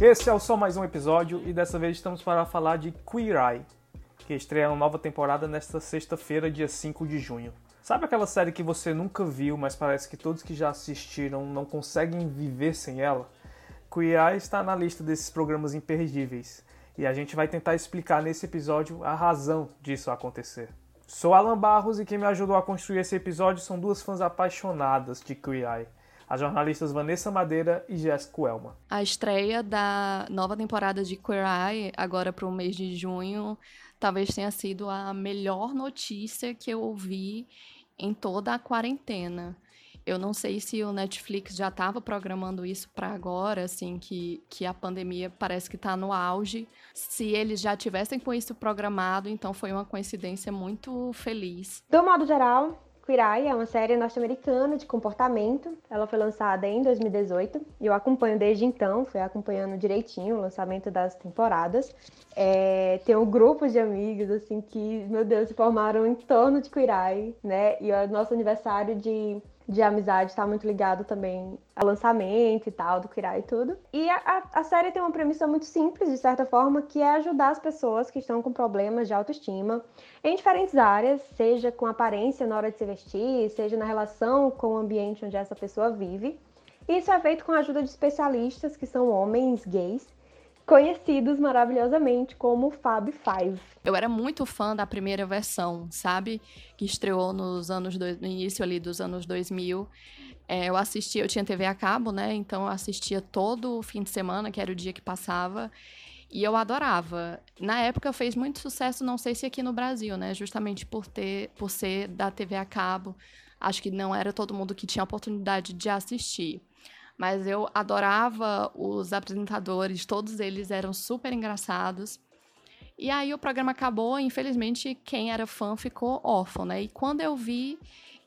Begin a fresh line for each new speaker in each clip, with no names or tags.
Esse é o só mais um episódio e dessa vez estamos para falar de Queer Eye, que estreia uma nova temporada nesta sexta-feira, dia 5 de junho. Sabe aquela série que você nunca viu, mas parece que todos que já assistiram não conseguem viver sem ela? Queer Eye está na lista desses programas imperdíveis e a gente vai tentar explicar nesse episódio a razão disso acontecer. Sou Alan Barros e quem me ajudou a construir esse episódio são duas fãs apaixonadas de Queer Eye as jornalistas Vanessa Madeira e Jéssica Elma.
A estreia da nova temporada de Queer Eye, agora para o mês de junho, talvez tenha sido a melhor notícia que eu ouvi em toda a quarentena. Eu não sei se o Netflix já estava programando isso para agora, assim, que, que a pandemia parece que está no auge. Se eles já tivessem com isso programado, então foi uma coincidência muito feliz.
Do modo geral, Queer Eye é uma série norte-americana de comportamento. Ela foi lançada em 2018 e eu acompanho desde então, fui acompanhando direitinho o lançamento das temporadas. É, tem um grupo de amigos, assim, que, meu Deus, se formaram em torno de Queer Eye, né? E o nosso aniversário de de amizade está muito ligado também ao lançamento e tal, do Kirai e tudo. E a, a, série tem uma premissa muito simples, de certa forma, que é ajudar as pessoas que estão com problemas de autoestima em diferentes áreas, seja com aparência na hora de se vestir, seja na relação com o ambiente onde essa pessoa vive. Isso é feito com a ajuda de especialistas que são homens gays conhecidos maravilhosamente como Fab Five.
Eu era muito fã da primeira versão, sabe? Que estreou nos anos do... no início ali dos anos 2000. É, eu assistia, eu tinha TV a cabo, né? Então eu assistia todo o fim de semana, que era o dia que passava. E eu adorava. Na época fez muito sucesso, não sei se aqui no Brasil, né? Justamente por ter, por ser da TV a cabo. Acho que não era todo mundo que tinha a oportunidade de assistir mas eu adorava os apresentadores, todos eles eram super engraçados. E aí o programa acabou, infelizmente quem era fã ficou órfão, né? E quando eu vi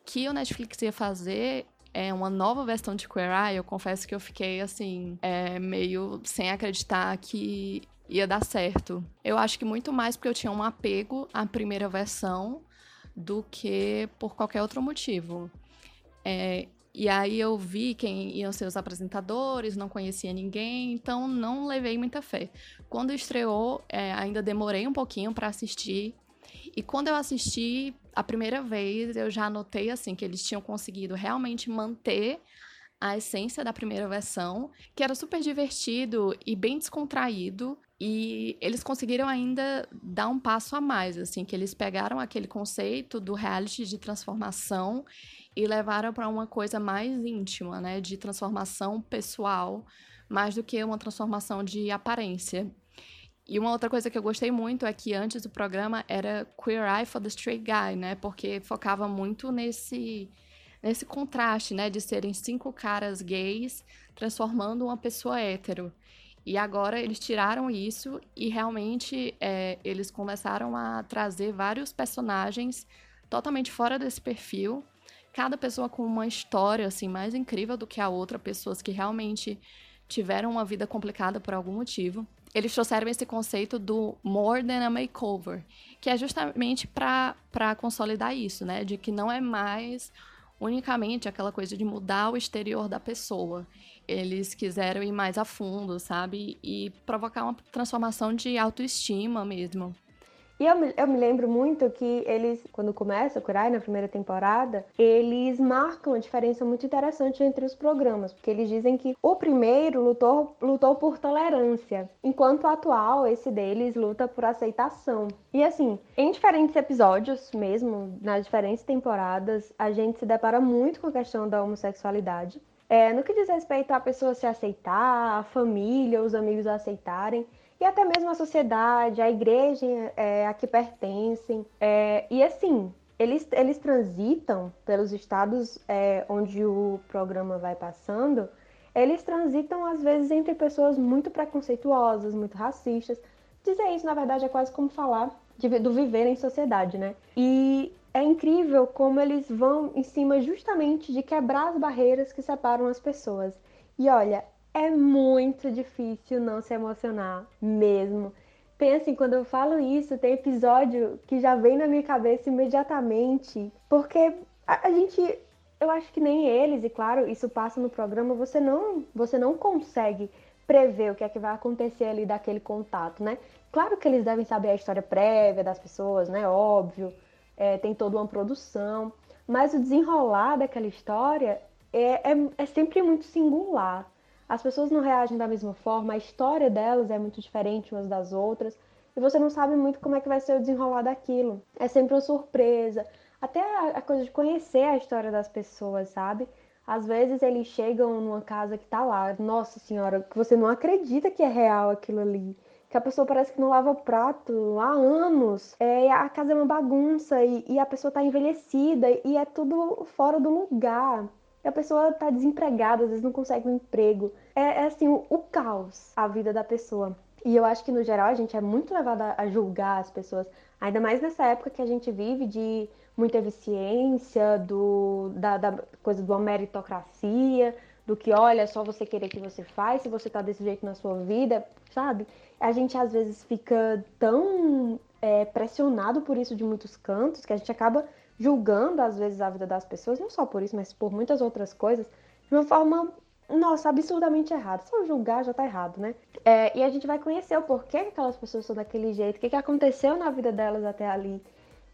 que o Netflix ia fazer é, uma nova versão de Queer Eye, eu confesso que eu fiquei assim, é, meio sem acreditar que ia dar certo. Eu acho que muito mais porque eu tinha um apego à primeira versão do que por qualquer outro motivo. É, e aí eu vi quem iam ser os apresentadores, não conhecia ninguém, então não levei muita fé. Quando estreou, é, ainda demorei um pouquinho para assistir. E quando eu assisti a primeira vez, eu já notei assim que eles tinham conseguido realmente manter a essência da primeira versão, que era super divertido e bem descontraído. E eles conseguiram ainda dar um passo a mais, assim, que eles pegaram aquele conceito do reality de transformação e levaram para uma coisa mais íntima, né, de transformação pessoal, mais do que uma transformação de aparência. E uma outra coisa que eu gostei muito é que antes do programa era Queer Eye for the Straight Guy, né, porque focava muito nesse nesse contraste, né, de serem cinco caras gays transformando uma pessoa hétero. E agora eles tiraram isso e realmente é, eles começaram a trazer vários personagens totalmente fora desse perfil cada pessoa com uma história assim mais incrível do que a outra, pessoas que realmente tiveram uma vida complicada por algum motivo. Eles trouxeram esse conceito do more than a makeover, que é justamente para consolidar isso, né? De que não é mais unicamente aquela coisa de mudar o exterior da pessoa. Eles quiseram ir mais a fundo, sabe? E provocar uma transformação de autoestima mesmo.
E eu me, eu me lembro muito que eles, quando começa o Kurai na primeira temporada, eles marcam uma diferença muito interessante entre os programas, porque eles dizem que o primeiro lutou, lutou por tolerância, enquanto o atual, esse deles, luta por aceitação. E assim, em diferentes episódios mesmo, nas diferentes temporadas, a gente se depara muito com a questão da homossexualidade. É, no que diz respeito à pessoa se aceitar, a família, os amigos aceitarem e até mesmo a sociedade, a igreja é, a que pertencem. É, e assim, eles, eles transitam pelos estados é, onde o programa vai passando, eles transitam às vezes entre pessoas muito preconceituosas, muito racistas. Dizer isso, na verdade, é quase como falar de, do viver em sociedade, né? E é incrível como eles vão em cima justamente de quebrar as barreiras que separam as pessoas. E olha, é muito difícil não se emocionar mesmo. Pensem, quando eu falo isso, tem episódio que já vem na minha cabeça imediatamente, porque a, a gente, eu acho que nem eles, e claro, isso passa no programa, você não, você não consegue prever o que é que vai acontecer ali daquele contato, né? Claro que eles devem saber a história prévia das pessoas, né? Óbvio, é, tem toda uma produção, mas o desenrolar daquela história é, é, é sempre muito singular. As pessoas não reagem da mesma forma, a história delas é muito diferente umas das outras, e você não sabe muito como é que vai ser o desenrolar daquilo. É sempre uma surpresa. Até a, coisa de conhecer a história das pessoas, sabe? Às vezes eles chegam numa casa que tá lá, nossa senhora, que você não acredita que é real aquilo ali. Que a pessoa parece que não lava prato há anos. É, a casa é uma bagunça e, e a pessoa tá envelhecida e é tudo fora do lugar. A pessoa tá desempregada, às vezes não consegue um emprego. É, é assim, o, o caos, a vida da pessoa. E eu acho que, no geral, a gente é muito levado a, a julgar as pessoas. Ainda mais nessa época que a gente vive de muita eficiência, do, da, da coisa de uma meritocracia, do que, olha, é só você querer que você faz, se você tá desse jeito na sua vida, sabe? A gente às vezes fica tão é, pressionado por isso de muitos cantos que a gente acaba julgando às vezes a vida das pessoas, não só por isso, mas por muitas outras coisas, de uma forma, nossa, absurdamente errada. Só julgar já tá errado, né? É, e a gente vai conhecer o porquê que aquelas pessoas são daquele jeito, o que, que aconteceu na vida delas até ali.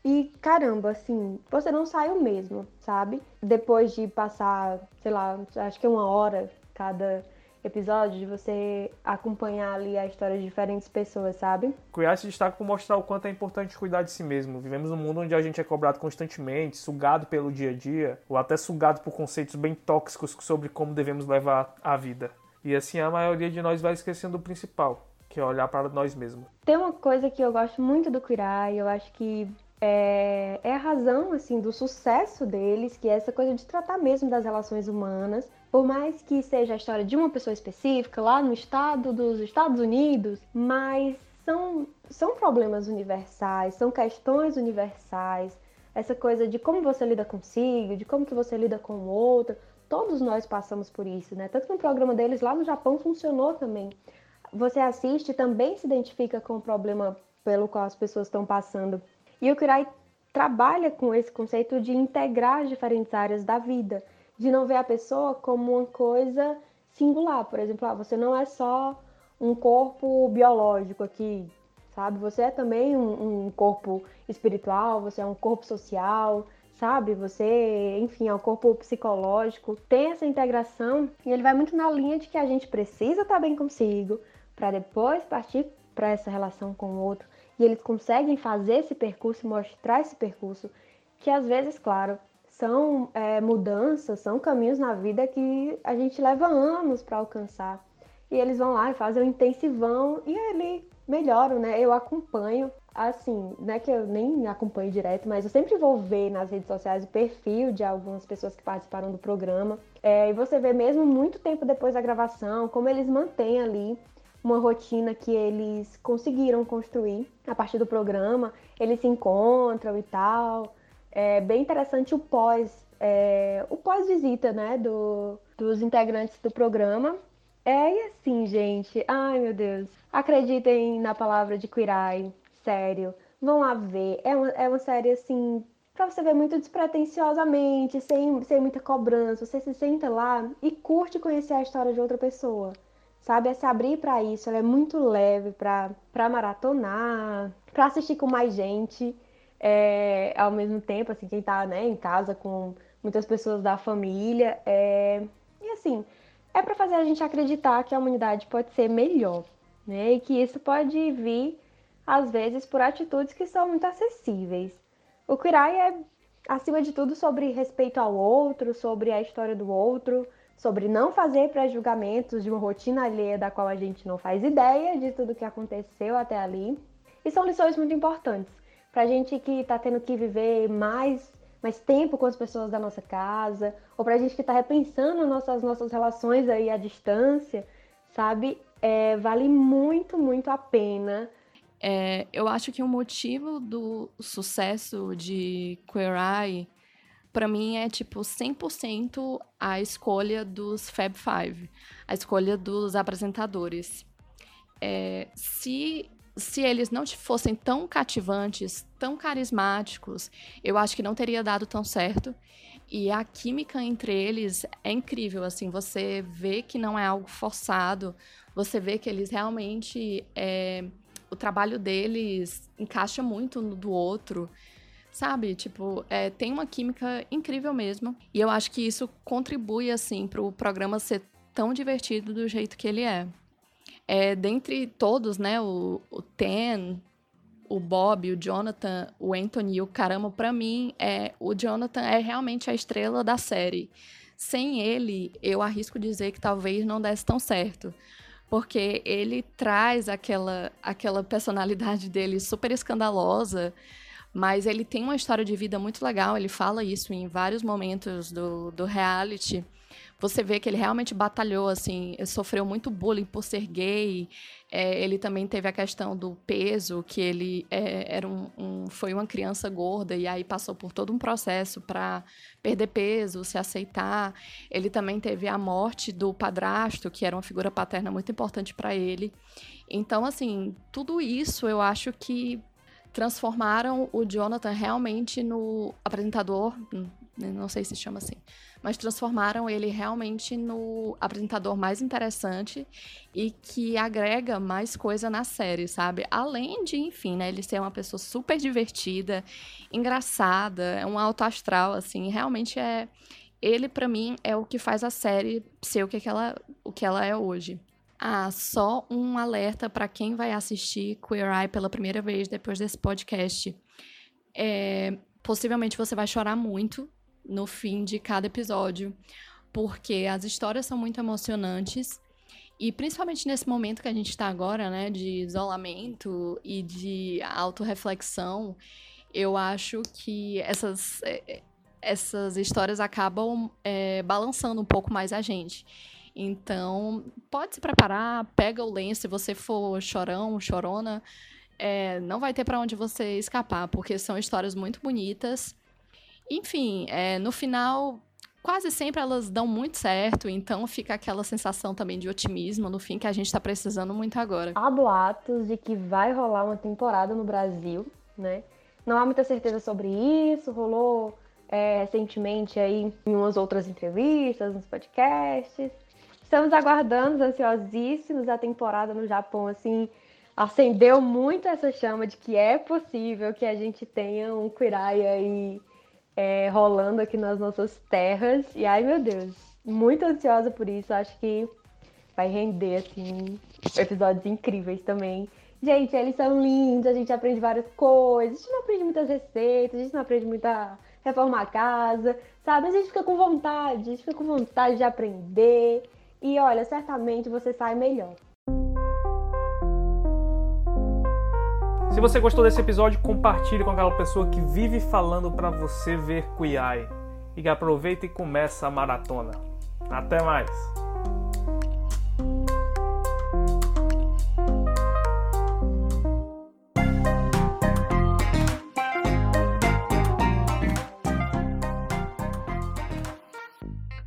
E caramba, assim, você não saiu mesmo, sabe? Depois de passar, sei lá, acho que uma hora cada episódio, de você acompanhar ali a história de diferentes pessoas, sabe?
Cuidar se destaca por mostrar o quanto é importante cuidar de si mesmo. Vivemos num mundo onde a gente é cobrado constantemente, sugado pelo dia a dia, ou até sugado por conceitos bem tóxicos sobre como devemos levar a vida. E assim a maioria de nós vai esquecendo o principal, que é olhar para nós mesmos.
Tem uma coisa que eu gosto muito do Queer eu acho que é, é, a razão assim do sucesso deles, que é essa coisa de tratar mesmo das relações humanas, por mais que seja a história de uma pessoa específica lá no estado dos Estados Unidos, mas são, são problemas universais, são questões universais, essa coisa de como você lida consigo, de como que você lida com o outro, todos nós passamos por isso, né? Tanto que no programa deles lá no Japão funcionou também. Você assiste e também se identifica com o problema pelo qual as pessoas estão passando. E o Kurai trabalha com esse conceito de integrar as diferentes áreas da vida, de não ver a pessoa como uma coisa singular. Por exemplo, ah, você não é só um corpo biológico aqui, sabe? Você é também um, um corpo espiritual, você é um corpo social, sabe? Você, enfim, é um corpo psicológico. Tem essa integração e ele vai muito na linha de que a gente precisa estar bem consigo para depois partir para essa relação com o outro e eles conseguem fazer esse percurso, mostrar esse percurso, que às vezes, claro, são é, mudanças, são caminhos na vida que a gente leva anos para alcançar. E eles vão lá e fazem o intensivão e ele melhoram, né? Eu acompanho, assim, não é que eu nem acompanho direto, mas eu sempre vou ver nas redes sociais o perfil de algumas pessoas que participaram do programa. É, e você vê mesmo muito tempo depois da gravação, como eles mantêm ali uma rotina que eles conseguiram construir a partir do programa. Eles se encontram e tal. É bem interessante o pós, é, o pós-visita, né, do, dos integrantes do programa. É, e assim, gente, ai meu Deus, acreditem na palavra de Quirai, sério, vão lá ver. É uma, é uma série assim, pra você ver muito despretensiosamente, sem, sem muita cobrança. Você se senta lá e curte conhecer a história de outra pessoa sabe? É se abrir para isso. Ela é muito leve para maratonar, para assistir com mais gente. É, ao mesmo tempo, assim, quem tá né, em casa com muitas pessoas da família. É, e assim, é para fazer a gente acreditar que a humanidade pode ser melhor, né? E que isso pode vir, às vezes, por atitudes que são muito acessíveis. O Kirai é, acima de tudo, sobre respeito ao outro, sobre a história do outro, sobre não fazer pré-julgamentos de uma rotina alheia da qual a gente não faz ideia de tudo que aconteceu até ali. E são lições muito importantes para gente que está tendo que viver mais, mais tempo com as pessoas da nossa casa, ou para gente que está repensando nossas, nossas relações aí à distância, sabe? É, vale muito, muito a pena.
É, eu acho que o motivo do sucesso de Queer Eye para mim é tipo 100% a escolha dos Fab Five, a escolha dos apresentadores. É, se se eles não fossem tão cativantes, tão carismáticos, eu acho que não teria dado tão certo. E a química entre eles é incrível, assim, você vê que não é algo forçado, você vê que eles realmente, é, o trabalho deles encaixa muito no do outro, sabe? Tipo, é, tem uma química incrível mesmo. E eu acho que isso contribui, assim, para o programa ser tão divertido do jeito que ele é. É, dentre todos, né, o, o Ten, o Bob, o Jonathan, o Anthony e o Caramba, para mim, é, o Jonathan é realmente a estrela da série. Sem ele, eu arrisco dizer que talvez não desse tão certo. Porque ele traz aquela, aquela personalidade dele super escandalosa, mas ele tem uma história de vida muito legal. Ele fala isso em vários momentos do, do reality você vê que ele realmente batalhou, assim, sofreu muito bullying por ser gay. É, ele também teve a questão do peso, que ele é, era um, um, foi uma criança gorda e aí passou por todo um processo para perder peso, se aceitar. Ele também teve a morte do padrasto, que era uma figura paterna muito importante para ele. Então, assim, tudo isso eu acho que transformaram o Jonathan realmente no apresentador, hum, não sei se chama assim, mas transformaram ele realmente no apresentador mais interessante e que agrega mais coisa na série, sabe? Além de, enfim, né, ele ser uma pessoa super divertida, engraçada, é um alto astral, assim, realmente é ele para mim é o que faz a série ser o que ela, o que ela é hoje. Ah, só um alerta para quem vai assistir Queer Eye pela primeira vez depois desse podcast. É, possivelmente você vai chorar muito no fim de cada episódio, porque as histórias são muito emocionantes e principalmente nesse momento que a gente está agora, né, de isolamento e de autorreflexão, eu acho que essas, é, essas histórias acabam é, balançando um pouco mais a gente. Então, pode se preparar, pega o lenço, se você for chorão, chorona, é, não vai ter para onde você escapar, porque são histórias muito bonitas enfim, é, no final, quase sempre elas dão muito certo, então fica aquela sensação também de otimismo no fim que a gente está precisando muito agora.
Há boatos de que vai rolar uma temporada no Brasil, né? Não há muita certeza sobre isso, rolou é, recentemente aí em umas outras entrevistas, nos podcasts. Estamos aguardando, ansiosíssimos, a temporada no Japão, assim, acendeu muito essa chama de que é possível que a gente tenha um Quiraya aí é, rolando aqui nas nossas terras. E ai meu Deus, muito ansiosa por isso. Acho que vai render assim episódios incríveis também. Gente, eles são lindos, a gente aprende várias coisas, a gente não aprende muitas receitas, a gente não aprende muita reformar a casa, sabe? A gente fica com vontade, a gente fica com vontade de aprender. E olha, certamente você sai melhor.
Se você gostou desse episódio, compartilhe com aquela pessoa que vive falando para você ver Queer E aproveita e começa a maratona. Até mais!